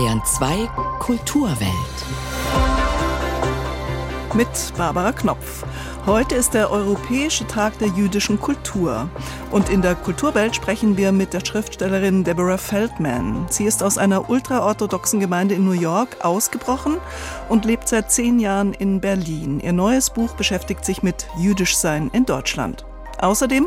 Bayern 2 Kulturwelt. Mit Barbara Knopf. Heute ist der Europäische Tag der jüdischen Kultur. Und in der Kulturwelt sprechen wir mit der Schriftstellerin Deborah Feldman. Sie ist aus einer ultraorthodoxen Gemeinde in New York ausgebrochen und lebt seit zehn Jahren in Berlin. Ihr neues Buch beschäftigt sich mit Jüdischsein in Deutschland. Außerdem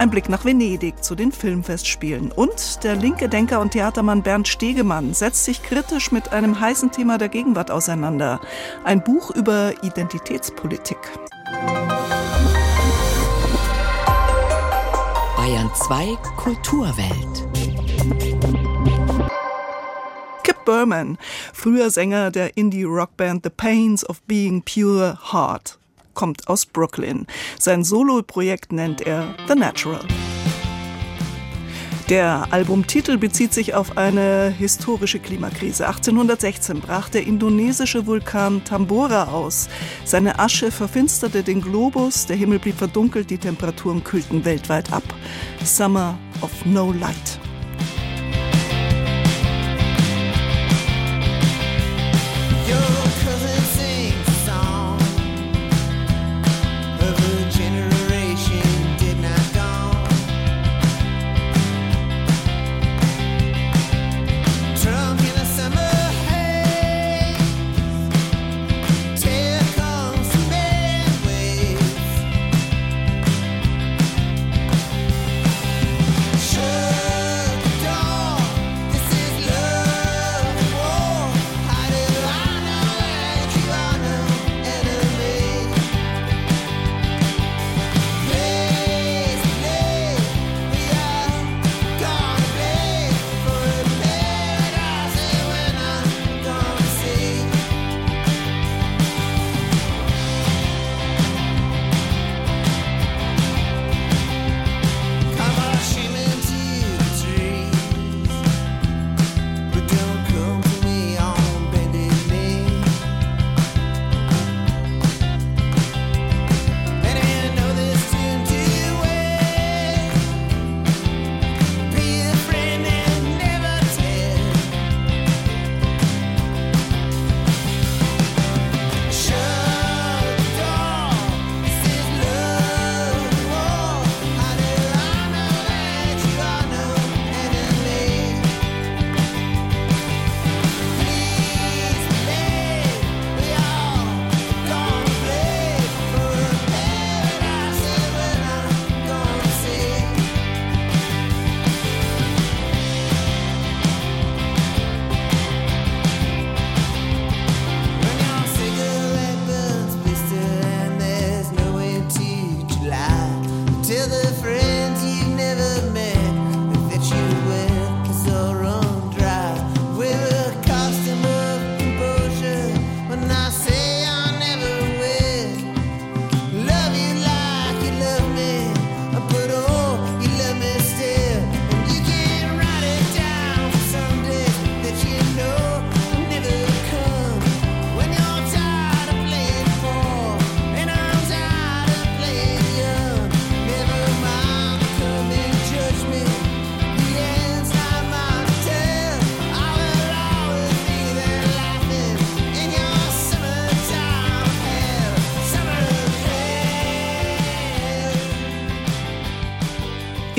ein Blick nach Venedig zu den Filmfestspielen. Und der linke Denker und Theatermann Bernd Stegemann setzt sich kritisch mit einem heißen Thema der Gegenwart auseinander. Ein Buch über Identitätspolitik. Bayern 2 Kulturwelt. Kip Burman, früher Sänger der Indie-Rockband The Pains of Being Pure Heart kommt aus Brooklyn. Sein Soloprojekt nennt er The Natural. Der Albumtitel bezieht sich auf eine historische Klimakrise. 1816 brach der indonesische Vulkan Tambora aus. Seine Asche verfinsterte den Globus, der Himmel blieb verdunkelt, die Temperaturen kühlten weltweit ab. Summer of No Light.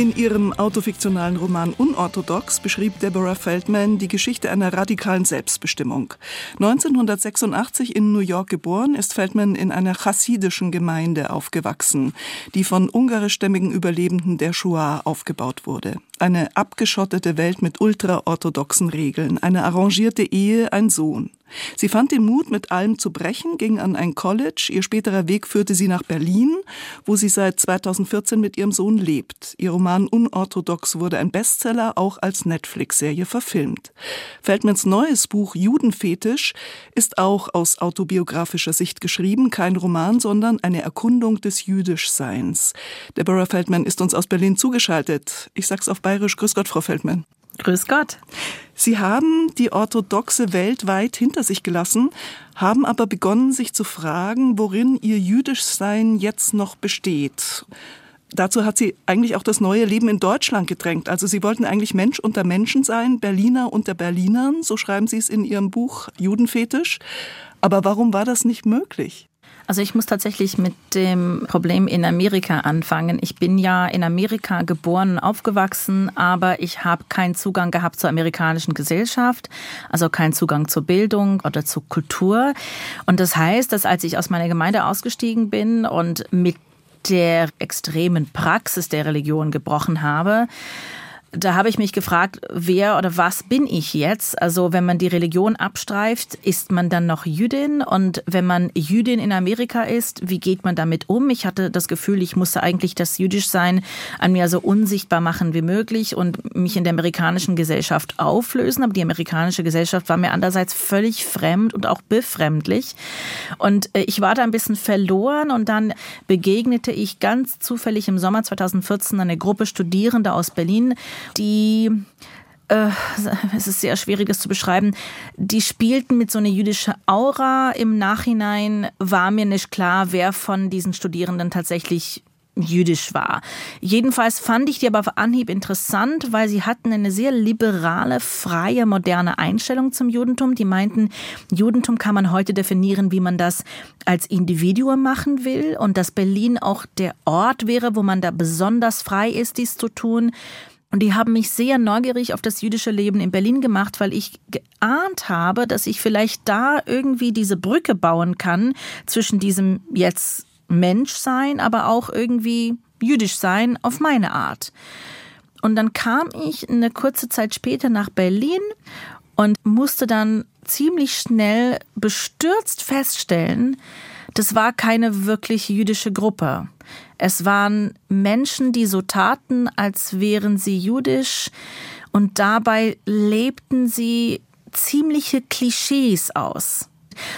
In ihrem autofiktionalen Roman Unorthodox beschrieb Deborah Feldman die Geschichte einer radikalen Selbstbestimmung. 1986 in New York geboren, ist Feldman in einer chassidischen Gemeinde aufgewachsen, die von ungarischstämmigen Überlebenden der Shoah aufgebaut wurde. Eine abgeschottete Welt mit ultraorthodoxen Regeln, eine arrangierte Ehe, ein Sohn. Sie fand den Mut, mit allem zu brechen, ging an ein College. Ihr späterer Weg führte sie nach Berlin, wo sie seit 2014 mit ihrem Sohn lebt. Ihr Roman Unorthodox wurde ein Bestseller, auch als Netflix-Serie verfilmt. Feldmans neues Buch Judenfetisch ist auch aus autobiografischer Sicht geschrieben, kein Roman, sondern eine Erkundung des Jüdischseins. Deborah Feldman ist uns aus Berlin zugeschaltet. Ich sag's auf Bayerisch. Grüß Gott, Frau Feldman. Grüß Gott. Sie haben die orthodoxe Welt weit hinter sich gelassen, haben aber begonnen, sich zu fragen, worin ihr Jüdischsein jetzt noch besteht. dazu hat sie eigentlich auch das neue Leben in Deutschland gedrängt. Also sie wollten eigentlich Mensch unter Menschen sein, Berliner unter Berlinern, so schreiben sie es in ihrem Buch Judenfetisch. Aber warum war das nicht möglich? Also ich muss tatsächlich mit dem Problem in Amerika anfangen. Ich bin ja in Amerika geboren und aufgewachsen, aber ich habe keinen Zugang gehabt zur amerikanischen Gesellschaft, also keinen Zugang zur Bildung oder zur Kultur. Und das heißt, dass als ich aus meiner Gemeinde ausgestiegen bin und mit der extremen Praxis der Religion gebrochen habe, da habe ich mich gefragt, wer oder was bin ich jetzt? Also wenn man die Religion abstreift, ist man dann noch Jüdin? Und wenn man Jüdin in Amerika ist, wie geht man damit um? Ich hatte das Gefühl, ich musste eigentlich das Jüdischsein an mir so unsichtbar machen wie möglich und mich in der amerikanischen Gesellschaft auflösen. Aber die amerikanische Gesellschaft war mir andererseits völlig fremd und auch befremdlich. Und äh, ich war da ein bisschen verloren und dann begegnete ich ganz zufällig im Sommer 2014 eine Gruppe Studierende aus Berlin, die äh, es ist sehr schwierig, das zu beschreiben. Die spielten mit so einer jüdischen Aura. Im Nachhinein war mir nicht klar, wer von diesen Studierenden tatsächlich jüdisch war. Jedenfalls fand ich die aber auf Anhieb interessant, weil sie hatten eine sehr liberale, freie, moderne Einstellung zum Judentum. Die meinten, Judentum kann man heute definieren, wie man das als Individuum machen will und dass Berlin auch der Ort wäre, wo man da besonders frei ist, dies zu tun. Und die haben mich sehr neugierig auf das jüdische Leben in Berlin gemacht, weil ich geahnt habe, dass ich vielleicht da irgendwie diese Brücke bauen kann zwischen diesem jetzt Menschsein, aber auch irgendwie jüdisch sein auf meine Art. Und dann kam ich eine kurze Zeit später nach Berlin und musste dann ziemlich schnell bestürzt feststellen, das war keine wirklich jüdische Gruppe. Es waren Menschen, die so taten, als wären sie jüdisch und dabei lebten sie ziemliche Klischees aus.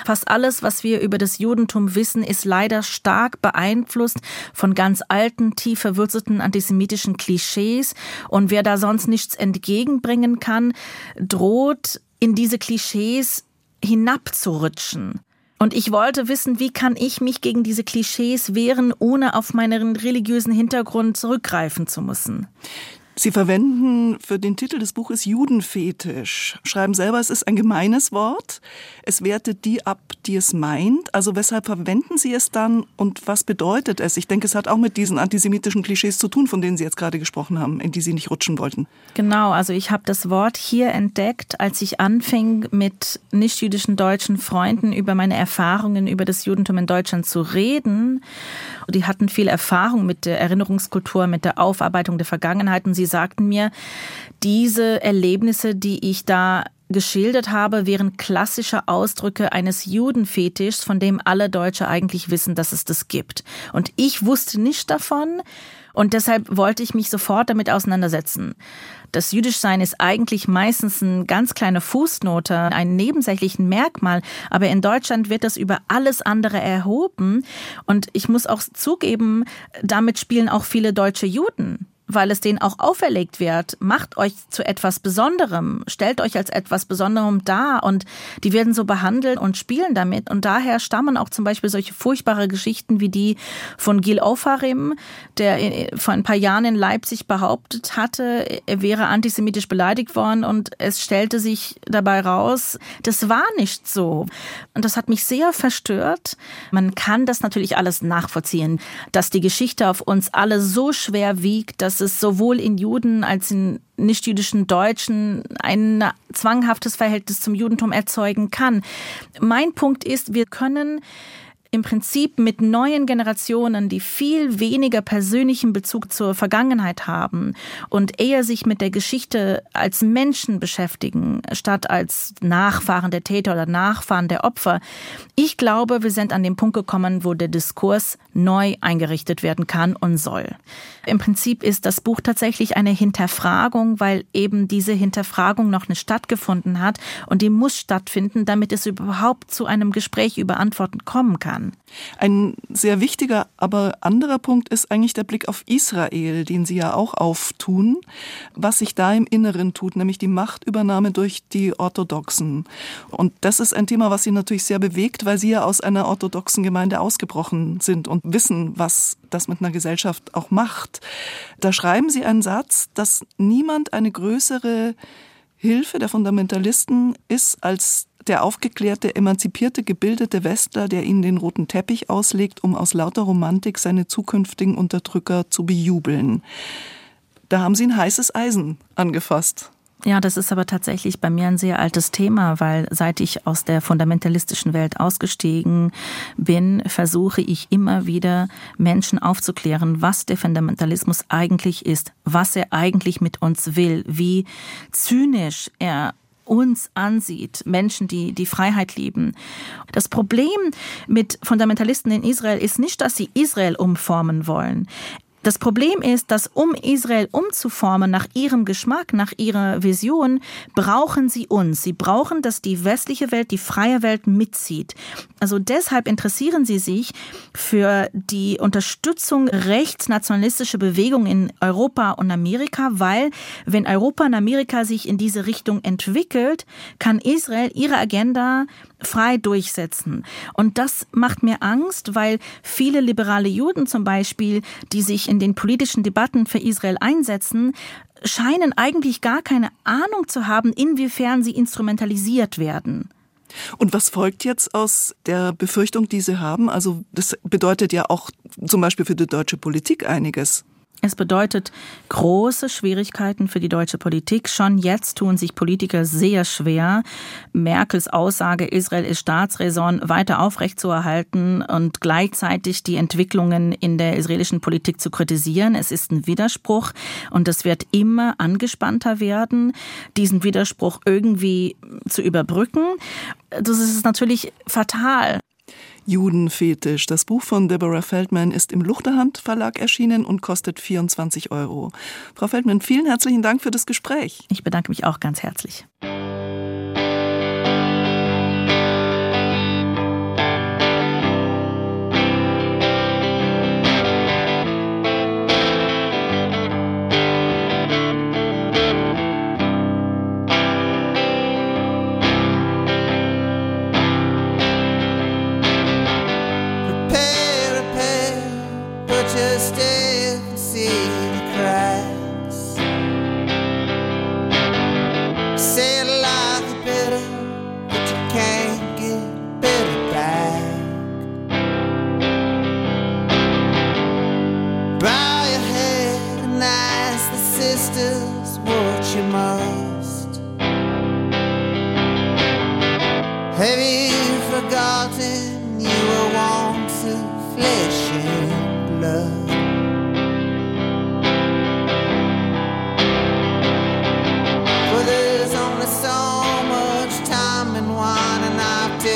Fast alles, was wir über das Judentum wissen, ist leider stark beeinflusst von ganz alten, tief verwurzelten antisemitischen Klischees. Und wer da sonst nichts entgegenbringen kann, droht in diese Klischees hinabzurutschen. Und ich wollte wissen, wie kann ich mich gegen diese Klischees wehren, ohne auf meinen religiösen Hintergrund zurückgreifen zu müssen. Sie verwenden für den Titel des Buches Judenfetisch. Schreiben selber, es ist ein gemeines Wort. Es wertet die ab, die es meint. Also weshalb verwenden Sie es dann und was bedeutet es? Ich denke, es hat auch mit diesen antisemitischen Klischees zu tun, von denen Sie jetzt gerade gesprochen haben, in die Sie nicht rutschen wollten. Genau, also ich habe das Wort hier entdeckt, als ich anfing, mit nichtjüdischen deutschen Freunden über meine Erfahrungen über das Judentum in Deutschland zu reden. Die hatten viel Erfahrung mit der Erinnerungskultur, mit der Aufarbeitung der Vergangenheit und sie sagten mir, diese Erlebnisse, die ich da geschildert habe, wären klassische Ausdrücke eines Judenfetischs, von dem alle Deutsche eigentlich wissen, dass es das gibt. Und ich wusste nicht davon und deshalb wollte ich mich sofort damit auseinandersetzen. Das Jüdischsein ist eigentlich meistens eine ganz kleine Fußnote, ein nebensächlichen Merkmal, aber in Deutschland wird das über alles andere erhoben. Und ich muss auch zugeben, damit spielen auch viele deutsche Juden weil es denen auch auferlegt wird, macht euch zu etwas Besonderem, stellt euch als etwas Besonderem dar und die werden so behandelt und spielen damit und daher stammen auch zum Beispiel solche furchtbare Geschichten wie die von Gil Ofarim, der vor ein paar Jahren in Leipzig behauptet hatte, er wäre antisemitisch beleidigt worden und es stellte sich dabei raus, das war nicht so. Und das hat mich sehr verstört. Man kann das natürlich alles nachvollziehen, dass die Geschichte auf uns alle so schwer wiegt, dass es sowohl in Juden als in nichtjüdischen Deutschen ein zwanghaftes Verhältnis zum Judentum erzeugen kann. Mein Punkt ist, wir können im Prinzip mit neuen Generationen, die viel weniger persönlichen Bezug zur Vergangenheit haben und eher sich mit der Geschichte als Menschen beschäftigen, statt als Nachfahren der Täter oder Nachfahren der Opfer. Ich glaube, wir sind an dem Punkt gekommen, wo der Diskurs neu eingerichtet werden kann und soll. Im Prinzip ist das Buch tatsächlich eine Hinterfragung, weil eben diese Hinterfragung noch nicht stattgefunden hat und die muss stattfinden, damit es überhaupt zu einem Gespräch über Antworten kommen kann. Kann. Ein sehr wichtiger, aber anderer Punkt ist eigentlich der Blick auf Israel, den Sie ja auch auftun, was sich da im Inneren tut, nämlich die Machtübernahme durch die Orthodoxen. Und das ist ein Thema, was Sie natürlich sehr bewegt, weil Sie ja aus einer orthodoxen Gemeinde ausgebrochen sind und wissen, was das mit einer Gesellschaft auch macht. Da schreiben Sie einen Satz, dass niemand eine größere Hilfe der Fundamentalisten ist als der aufgeklärte, emanzipierte, gebildete Westler, der ihnen den roten Teppich auslegt, um aus lauter Romantik seine zukünftigen Unterdrücker zu bejubeln. Da haben Sie ein heißes Eisen angefasst. Ja, das ist aber tatsächlich bei mir ein sehr altes Thema, weil seit ich aus der fundamentalistischen Welt ausgestiegen bin, versuche ich immer wieder Menschen aufzuklären, was der Fundamentalismus eigentlich ist, was er eigentlich mit uns will, wie zynisch er uns ansieht, Menschen, die die Freiheit lieben. Das Problem mit Fundamentalisten in Israel ist nicht, dass sie Israel umformen wollen. Das Problem ist, dass um Israel umzuformen nach ihrem Geschmack, nach ihrer Vision, brauchen sie uns. Sie brauchen, dass die westliche Welt, die freie Welt mitzieht. Also deshalb interessieren sie sich für die Unterstützung rechtsnationalistischer Bewegungen in Europa und Amerika, weil wenn Europa und Amerika sich in diese Richtung entwickelt, kann Israel ihre Agenda frei durchsetzen. Und das macht mir Angst, weil viele liberale Juden zum Beispiel, die sich in den politischen Debatten für Israel einsetzen, scheinen eigentlich gar keine Ahnung zu haben, inwiefern sie instrumentalisiert werden. Und was folgt jetzt aus der Befürchtung, die Sie haben? Also das bedeutet ja auch zum Beispiel für die deutsche Politik einiges. Es bedeutet große Schwierigkeiten für die deutsche Politik. Schon jetzt tun sich Politiker sehr schwer, Merkels Aussage, Israel ist Staatsräson weiter aufrechtzuerhalten und gleichzeitig die Entwicklungen in der israelischen Politik zu kritisieren. Es ist ein Widerspruch und es wird immer angespannter werden, diesen Widerspruch irgendwie zu überbrücken. Das ist natürlich fatal. Judenfetisch. Das Buch von Deborah Feldman ist im Luchterhand Verlag erschienen und kostet 24 Euro. Frau Feldman, vielen herzlichen Dank für das Gespräch. Ich bedanke mich auch ganz herzlich.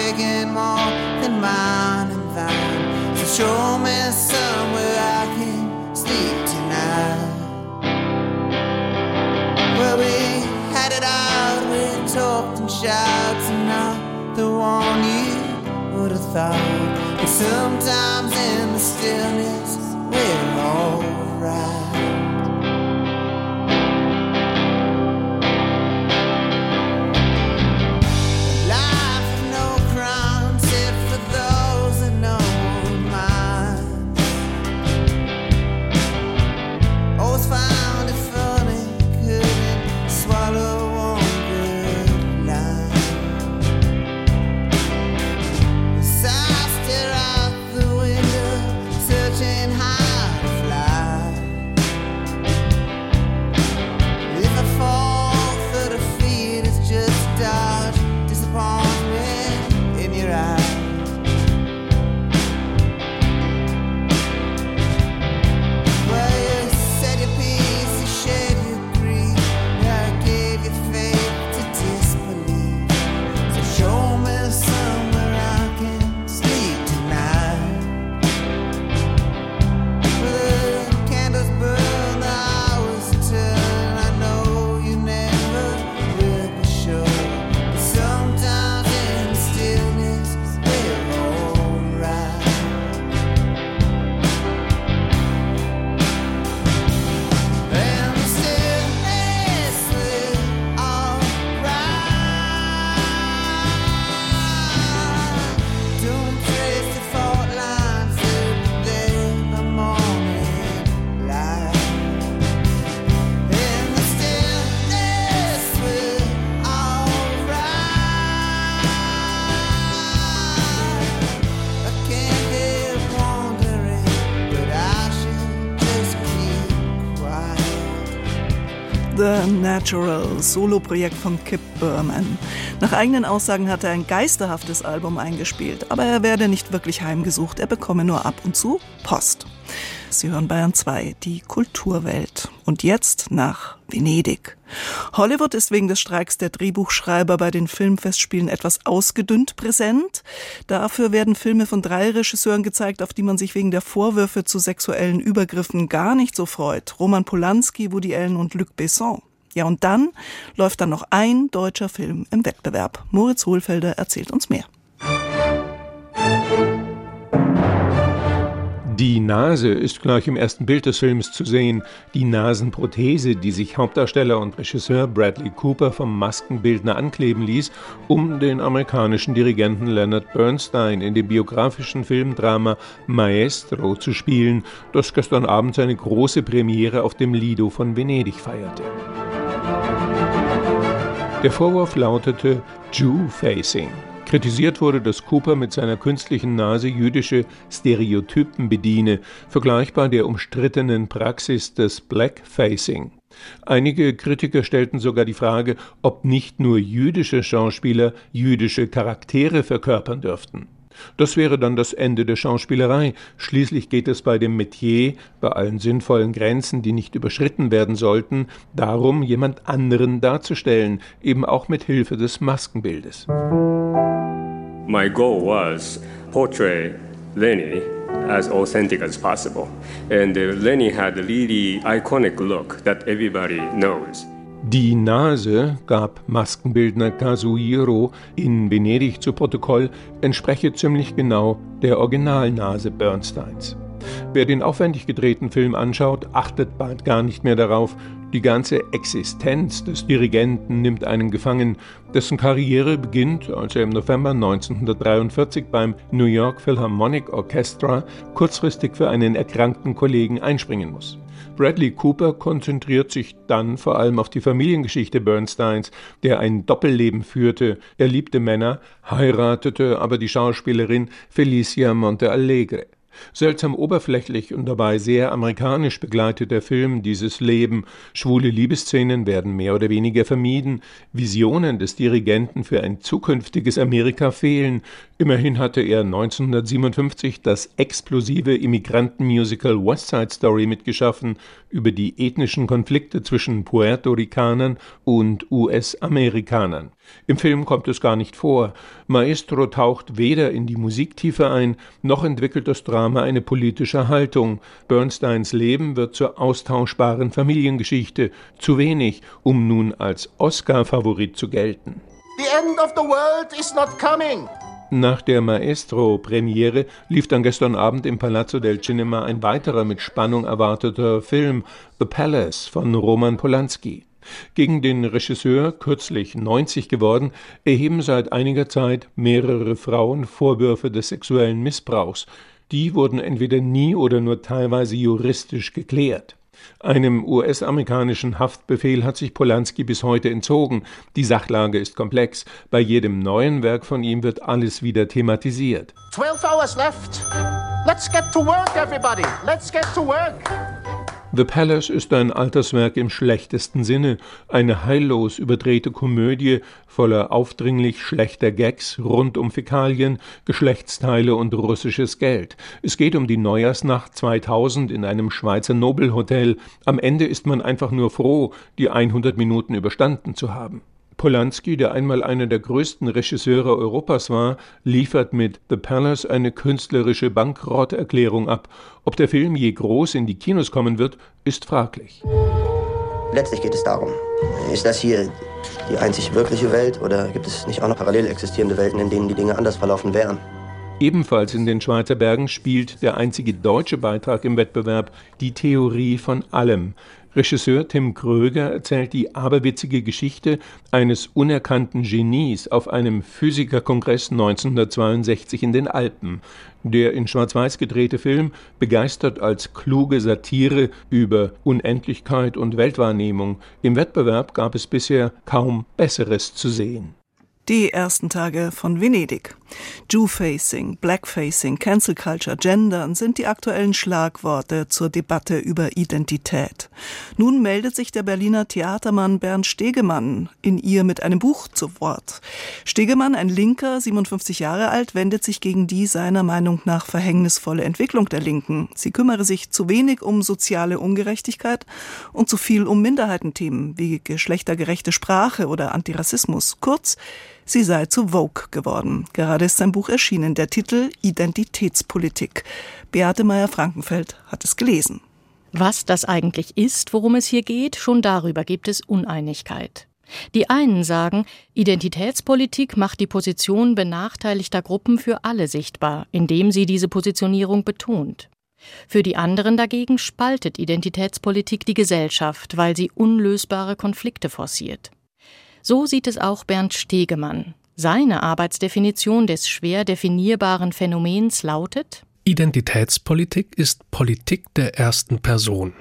taking more than mine and thine. So show me somewhere I can sleep tonight. Well, we had it out, we talked and shouted, and not the one you would have thought. And sometimes in the stillness, we're alright. Natural, Soloprojekt von Kip Burman. Nach eigenen Aussagen hat er ein geisterhaftes Album eingespielt, aber er werde nicht wirklich heimgesucht, er bekomme nur ab und zu Post. Sie hören Bayern 2, die Kulturwelt. Und jetzt nach Venedig. Hollywood ist wegen des Streiks der Drehbuchschreiber bei den Filmfestspielen etwas ausgedünnt präsent. Dafür werden Filme von drei Regisseuren gezeigt, auf die man sich wegen der Vorwürfe zu sexuellen Übergriffen gar nicht so freut. Roman Polanski, Woody Allen und Luc Besson. Ja, und dann läuft dann noch ein deutscher Film im Wettbewerb. Moritz Hohlfelder erzählt uns mehr. Die Nase ist gleich im ersten Bild des Films zu sehen. Die Nasenprothese, die sich Hauptdarsteller und Regisseur Bradley Cooper vom Maskenbildner ankleben ließ, um den amerikanischen Dirigenten Leonard Bernstein in dem biografischen Filmdrama Maestro zu spielen, das gestern Abend seine große Premiere auf dem Lido von Venedig feierte. Der Vorwurf lautete Jew-Facing. Kritisiert wurde, dass Cooper mit seiner künstlichen Nase jüdische Stereotypen bediene, vergleichbar der umstrittenen Praxis des Blackfacing. Einige Kritiker stellten sogar die Frage, ob nicht nur jüdische Schauspieler jüdische Charaktere verkörpern dürften. Das wäre dann das Ende der Schauspielerei. Schließlich geht es bei dem Metier, bei allen sinnvollen Grenzen, die nicht überschritten werden sollten, darum, jemand anderen darzustellen, eben auch mit Hilfe des Maskenbildes. My goal was portray Lenny as authentic as possible. And uh, Lenny had a really iconic look that everybody knows. Die Nase, gab Maskenbildner Kazuhiro in Venedig zu Protokoll, entspreche ziemlich genau der Originalnase Bernsteins. Wer den aufwendig gedrehten Film anschaut, achtet bald gar nicht mehr darauf, die ganze Existenz des Dirigenten nimmt einen gefangen, dessen Karriere beginnt, als er im November 1943 beim New York Philharmonic Orchestra kurzfristig für einen erkrankten Kollegen einspringen muss. Bradley Cooper konzentriert sich dann vor allem auf die Familiengeschichte Bernsteins, der ein Doppelleben führte. Er liebte Männer, heiratete aber die Schauspielerin Felicia Monte Allegre. Seltsam oberflächlich und dabei sehr amerikanisch begleitet der Film dieses Leben. Schwule Liebesszenen werden mehr oder weniger vermieden. Visionen des Dirigenten für ein zukünftiges Amerika fehlen. Immerhin hatte er 1957 das explosive Immigrantenmusical West Side Story mitgeschaffen über die ethnischen Konflikte zwischen Puerto Ricanern und US-Amerikanern. Im Film kommt es gar nicht vor. Maestro taucht weder in die Musiktiefe ein, noch entwickelt das Drama eine politische Haltung. Bernsteins Leben wird zur austauschbaren Familiengeschichte, zu wenig, um nun als Oscar-Favorit zu gelten. The end of the world is not coming. Nach der Maestro-Premiere lief dann gestern Abend im Palazzo del Cinema ein weiterer mit Spannung erwarteter Film, The Palace von Roman Polanski. Gegen den Regisseur, kürzlich 90 geworden, erheben seit einiger Zeit mehrere Frauen Vorwürfe des sexuellen Missbrauchs. Die wurden entweder nie oder nur teilweise juristisch geklärt. Einem US-amerikanischen Haftbefehl hat sich Polanski bis heute entzogen. Die Sachlage ist komplex. Bei jedem neuen Werk von ihm wird alles wieder thematisiert. 12 hours left. Let's get to work, everybody. Let's get to work. The Palace ist ein Alterswerk im schlechtesten Sinne, eine heillos überdrehte Komödie voller aufdringlich schlechter Gags rund um Fäkalien, Geschlechtsteile und russisches Geld. Es geht um die Neujahrsnacht 2000 in einem Schweizer Nobelhotel. Am Ende ist man einfach nur froh, die 100 Minuten überstanden zu haben. Polanski, der einmal einer der größten Regisseure Europas war, liefert mit The Palace eine künstlerische Bankrotterklärung ab. Ob der Film je groß in die Kinos kommen wird, ist fraglich. Letztlich geht es darum, ist das hier die einzig wirkliche Welt oder gibt es nicht auch noch parallel existierende Welten, in denen die Dinge anders verlaufen wären? Ebenfalls in den Schweizer Bergen spielt der einzige deutsche Beitrag im Wettbewerb die Theorie von allem. Regisseur Tim Kröger erzählt die aberwitzige Geschichte eines unerkannten Genies auf einem Physikerkongress 1962 in den Alpen. Der in Schwarz-Weiß gedrehte Film begeistert als kluge Satire über Unendlichkeit und Weltwahrnehmung. Im Wettbewerb gab es bisher kaum Besseres zu sehen. Die ersten Tage von Venedig. Jew-Facing, Blackfacing, Cancel Culture, Gendern sind die aktuellen Schlagworte zur Debatte über Identität. Nun meldet sich der Berliner Theatermann Bernd Stegemann in ihr mit einem Buch zu Wort. Stegemann, ein Linker, 57 Jahre alt, wendet sich gegen die seiner Meinung nach verhängnisvolle Entwicklung der Linken. Sie kümmere sich zu wenig um soziale Ungerechtigkeit und zu viel um Minderheitenthemen wie geschlechtergerechte Sprache oder Antirassismus. Kurz, sie sei zu Vogue geworden. Gerade ist sein Buch erschienen, der Titel Identitätspolitik. Beate Meyer-Frankenfeld hat es gelesen. Was das eigentlich ist, worum es hier geht, schon darüber gibt es Uneinigkeit. Die einen sagen, Identitätspolitik macht die Position benachteiligter Gruppen für alle sichtbar, indem sie diese Positionierung betont. Für die anderen dagegen spaltet Identitätspolitik die Gesellschaft, weil sie unlösbare Konflikte forciert. So sieht es auch Bernd Stegemann. Seine Arbeitsdefinition des schwer definierbaren Phänomens lautet Identitätspolitik ist Politik der ersten Person.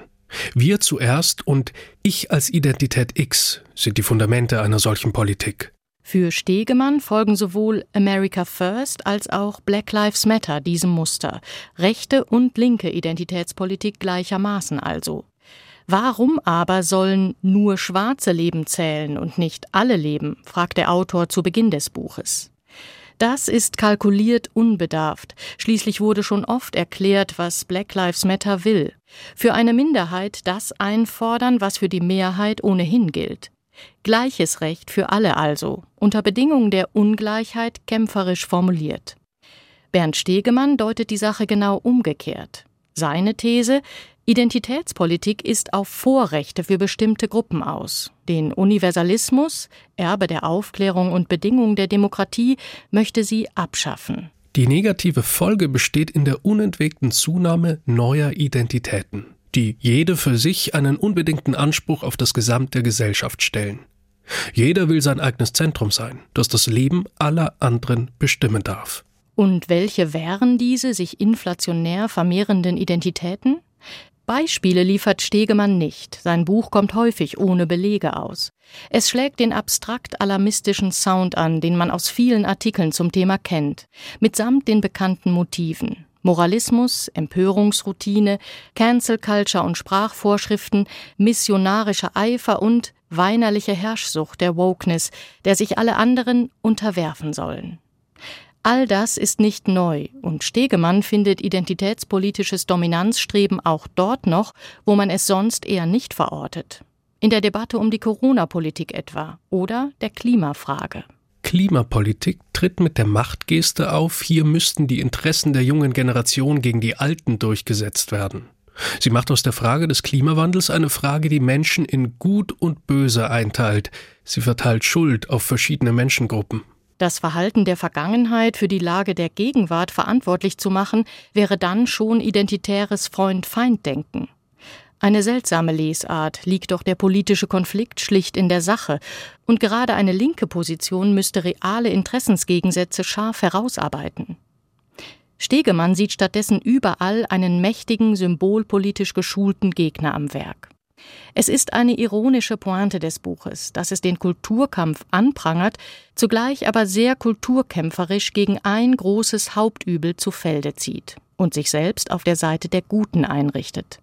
Wir zuerst und ich als Identität X sind die Fundamente einer solchen Politik. Für Stegemann folgen sowohl America First als auch Black Lives Matter diesem Muster. Rechte und linke Identitätspolitik gleichermaßen also. Warum aber sollen nur schwarze Leben zählen und nicht alle Leben? fragt der Autor zu Beginn des Buches. Das ist kalkuliert unbedarft. Schließlich wurde schon oft erklärt, was Black Lives Matter will. Für eine Minderheit das einfordern, was für die Mehrheit ohnehin gilt. Gleiches Recht für alle also, unter Bedingungen der Ungleichheit kämpferisch formuliert. Bernd Stegemann deutet die Sache genau umgekehrt. Seine These Identitätspolitik ist auf Vorrechte für bestimmte Gruppen aus. Den Universalismus, Erbe der Aufklärung und Bedingung der Demokratie, möchte sie abschaffen. Die negative Folge besteht in der unentwegten Zunahme neuer Identitäten die jede für sich einen unbedingten Anspruch auf das Gesamt der Gesellschaft stellen. Jeder will sein eigenes Zentrum sein, das das Leben aller anderen bestimmen darf. Und welche wären diese sich inflationär vermehrenden Identitäten? Beispiele liefert Stegemann nicht. Sein Buch kommt häufig ohne Belege aus. Es schlägt den abstrakt alarmistischen Sound an, den man aus vielen Artikeln zum Thema kennt, mitsamt den bekannten Motiven. Moralismus, Empörungsroutine, Cancel Culture und Sprachvorschriften, missionarischer Eifer und weinerliche Herrschsucht der Wokeness, der sich alle anderen unterwerfen sollen. All das ist nicht neu und Stegemann findet identitätspolitisches Dominanzstreben auch dort noch, wo man es sonst eher nicht verortet. In der Debatte um die Corona-Politik etwa oder der Klimafrage. Klimapolitik tritt mit der Machtgeste auf, hier müssten die Interessen der jungen Generation gegen die alten durchgesetzt werden. Sie macht aus der Frage des Klimawandels eine Frage, die Menschen in Gut und Böse einteilt. Sie verteilt Schuld auf verschiedene Menschengruppen. Das Verhalten der Vergangenheit für die Lage der Gegenwart verantwortlich zu machen, wäre dann schon identitäres Freund-Feind-Denken. Eine seltsame Lesart, liegt doch der politische Konflikt schlicht in der Sache, und gerade eine linke Position müsste reale Interessensgegensätze scharf herausarbeiten. Stegemann sieht stattdessen überall einen mächtigen, symbolpolitisch geschulten Gegner am Werk. Es ist eine ironische Pointe des Buches, dass es den Kulturkampf anprangert, zugleich aber sehr kulturkämpferisch gegen ein großes Hauptübel zu Felde zieht und sich selbst auf der Seite der Guten einrichtet.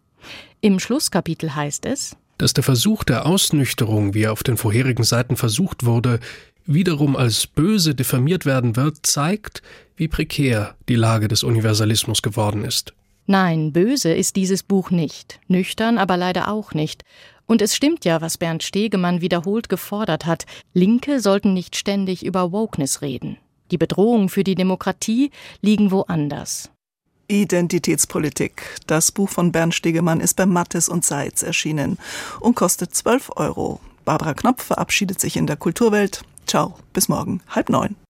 Im Schlusskapitel heißt es, dass der Versuch der Ausnüchterung, wie er auf den vorherigen Seiten versucht wurde, wiederum als böse diffamiert werden wird, zeigt, wie prekär die Lage des Universalismus geworden ist. Nein, böse ist dieses Buch nicht, nüchtern aber leider auch nicht. Und es stimmt ja, was Bernd Stegemann wiederholt gefordert hat, Linke sollten nicht ständig über Wokeness reden. Die Bedrohungen für die Demokratie liegen woanders. Identitätspolitik. Das Buch von Bernd Stegemann ist bei Mattes und Seitz erschienen und kostet 12 Euro. Barbara Knopf verabschiedet sich in der Kulturwelt. Ciao, bis morgen, halb neun.